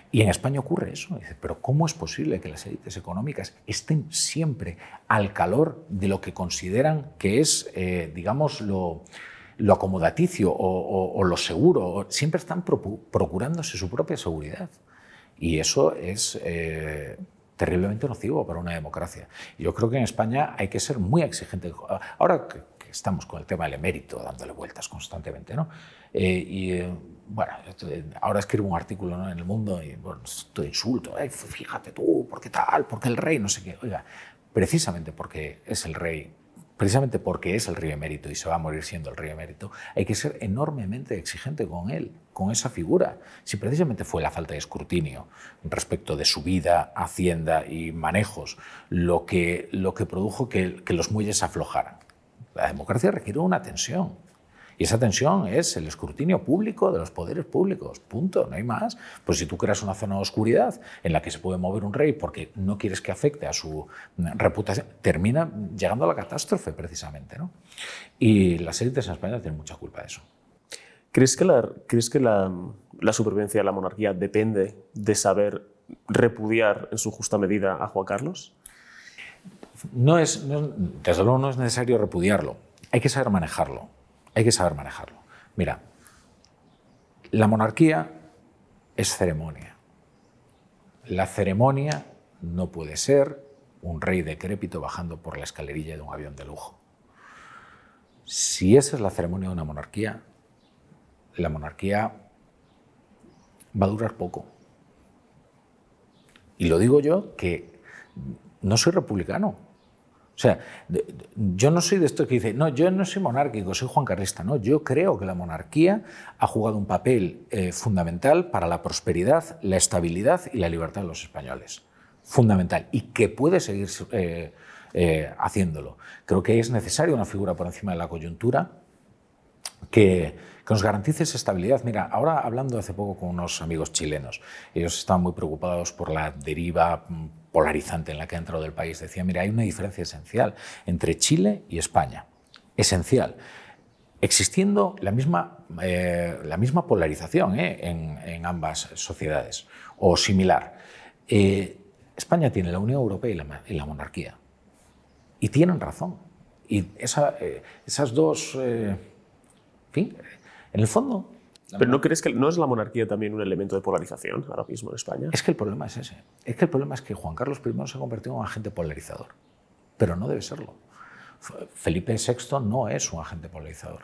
Y en España ocurre eso. Pero ¿cómo es posible que las élites económicas estén siempre al calor de lo que consideran que es, eh, digamos, lo, lo acomodaticio o, lo seguro? Siempre están procurándose su propia seguridad. Y eso es eh, terriblemente nocivo para una democracia. yo creo que en España hay que ser muy exigente. Ahora que, estamos con el tema del emérito dándole vueltas constantemente, ¿no? Eh, y eh, bueno, ahora escribo un artículo en el mundo y bueno, esto insulto, fíjate tú, ¿por qué tal? ¿Por qué el rey? No sé qué. Oiga, precisamente porque es el rey precisamente porque es el rey emérito y se va a morir siendo el rey emérito, hay que ser enormemente exigente con él, con esa figura. Si precisamente fue la falta de escrutinio respecto de su vida, hacienda y manejos lo que, lo que produjo que, los muelles aflojaran. La democracia requiere una tensión. Y esa tensión es el escrutinio público de los poderes públicos. Punto, no hay más. Pues si tú creas una zona de oscuridad en la que se puede mover un rey porque no quieres que afecte a su reputación, termina llegando a la catástrofe precisamente. ¿no? Y las élites en España tienen mucha culpa de eso. ¿Crees que, la, ¿crees que la, la supervivencia de la monarquía depende de saber repudiar en su justa medida a Juan Carlos? No es, desde luego no es necesario repudiarlo, hay que saber manejarlo hay que saber manejarlo. Mira, la monarquía es ceremonia. La ceremonia no puede ser un rey decrépito bajando por la escalerilla de un avión de lujo. Si esa es la ceremonia de una monarquía, la monarquía va a durar poco. Y lo digo yo que no soy republicano, o sea, yo no soy de esto que dice, no, yo no soy monárquico, soy Juan Carlista. No, yo creo que la monarquía ha jugado un papel eh, fundamental para la prosperidad, la estabilidad y la libertad de los españoles. Fundamental. Y que puede seguir eh, eh, haciéndolo. Creo que es necesaria una figura por encima de la coyuntura que, que nos garantice esa estabilidad. Mira, ahora hablando hace poco con unos amigos chilenos, ellos estaban muy preocupados por la deriva mm, polarizante en la que ha entrado el país. Decía, mira, hay una diferencia esencial entre Chile y España. Esencial. Existiendo la misma, eh, la misma polarización eh, en, en, ambas sociedades, o similar. Eh, España tiene la Unión Europea y la, monarquía. Y tienen razón. Y eh, esas dos, fin, en el fondo... ¿Pero no crees que no es la monarquía también un elemento de polarización ahora mismo en España? Es que el problema es ese. Es que el problema es que Juan Carlos I se ha convertido en un agente polarizador. Pero no debe serlo. Felipe VI no es un agente polarizador.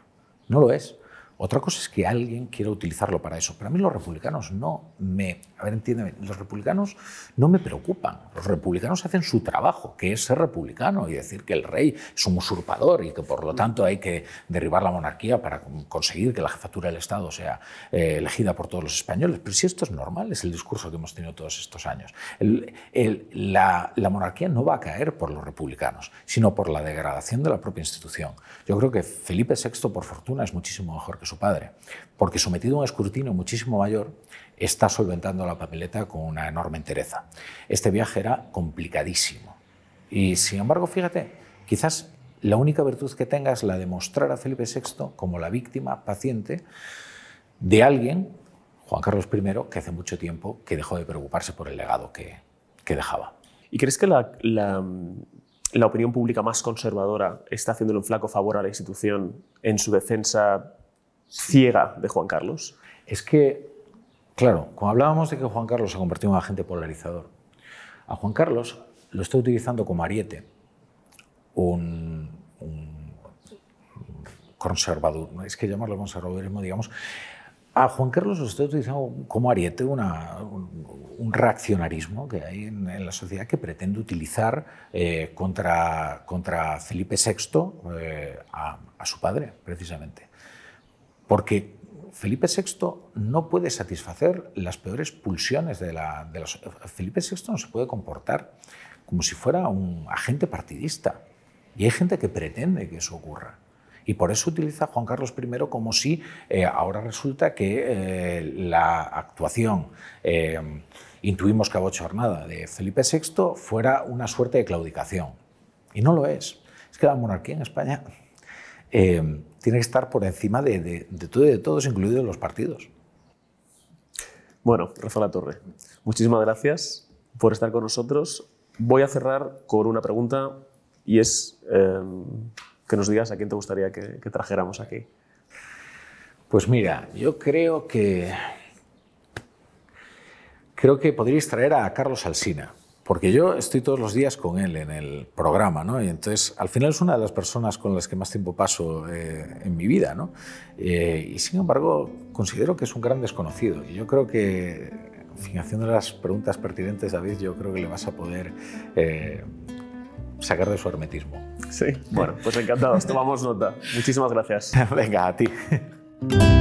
No lo es. Otra cosa es que alguien quiera utilizarlo para eso. Pero a mí los republicanos no me... A ver, entiéndeme, los republicanos no me preocupan. Los republicanos hacen su trabajo, que es ser republicano y decir que el rey es un usurpador y que por lo tanto hay que derribar la monarquía para conseguir que la jefatura del Estado sea eh, elegida por todos los españoles. Pero si esto es normal, es el discurso que hemos tenido todos estos años. La, la monarquía no va a caer por los republicanos, sino por la degradación de la propia institución. Yo creo que Felipe VI, por fortuna, es muchísimo mejor que su padre, porque sometido a un escrutinio muchísimo mayor, está solventando la papeleta con una enorme entereza. Este viaje era complicadísimo. Y sin embargo, fíjate, quizás la única virtud que tenga es la de mostrar a Felipe VI como la víctima paciente de alguien, Juan Carlos I, que hace mucho tiempo que dejó de preocuparse por el legado que, que dejaba. ¿Y crees que la, la, la opinión pública más conservadora está haciéndole un flaco favor a la institución en su defensa ciega de Juan Carlos? Es que, claro, cuando hablábamos de que Juan Carlos se convirtió en un agente polarizador, a Juan Carlos lo está utilizando como ariete un, un conservador, es que llamarlo conservadurismo, digamos, a Juan Carlos lo está utilizando como ariete un, reaccionarismo que hay en, la sociedad que pretende utilizar eh, contra, contra Felipe VI eh, a su padre, precisamente. Porque Felipe VI no puede satisfacer las peores pulsiones de, la, de los... Felipe VI no se puede comportar como si fuera un agente partidista. Y hay gente que pretende que eso ocurra. Y por eso utiliza Juan Carlos I como si eh, ahora resulta que eh, la actuación, eh, intuimos que abochornada, de Felipe VI fuera una suerte de claudicación. Y no lo es. Es que la monarquía en España (laughs) eh, tiene que estar por encima de, de, de todo y de todos, incluidos los partidos. Bueno, Rafa La Torre, muchísimas gracias por estar con nosotros. Voy a cerrar con una pregunta y es eh, que nos digas a quién te gustaría que, que trajéramos aquí. Pues mira, yo creo que creo que podríais traer a Carlos Alsina porque yo estoy todos los días con él en el programa, ¿no? Y entonces, al final es una de las personas con las que más tiempo paso eh, en mi vida, ¿no? Eh, y sin embargo, considero que es un gran desconocido. Y yo creo que, en fin, haciendo las preguntas pertinentes, David, yo creo que le vas a poder eh, sacar de su hermetismo. Sí, bueno, pues encantados, tomamos nota. Muchísimas gracias. (laughs) Venga, a ti. (laughs)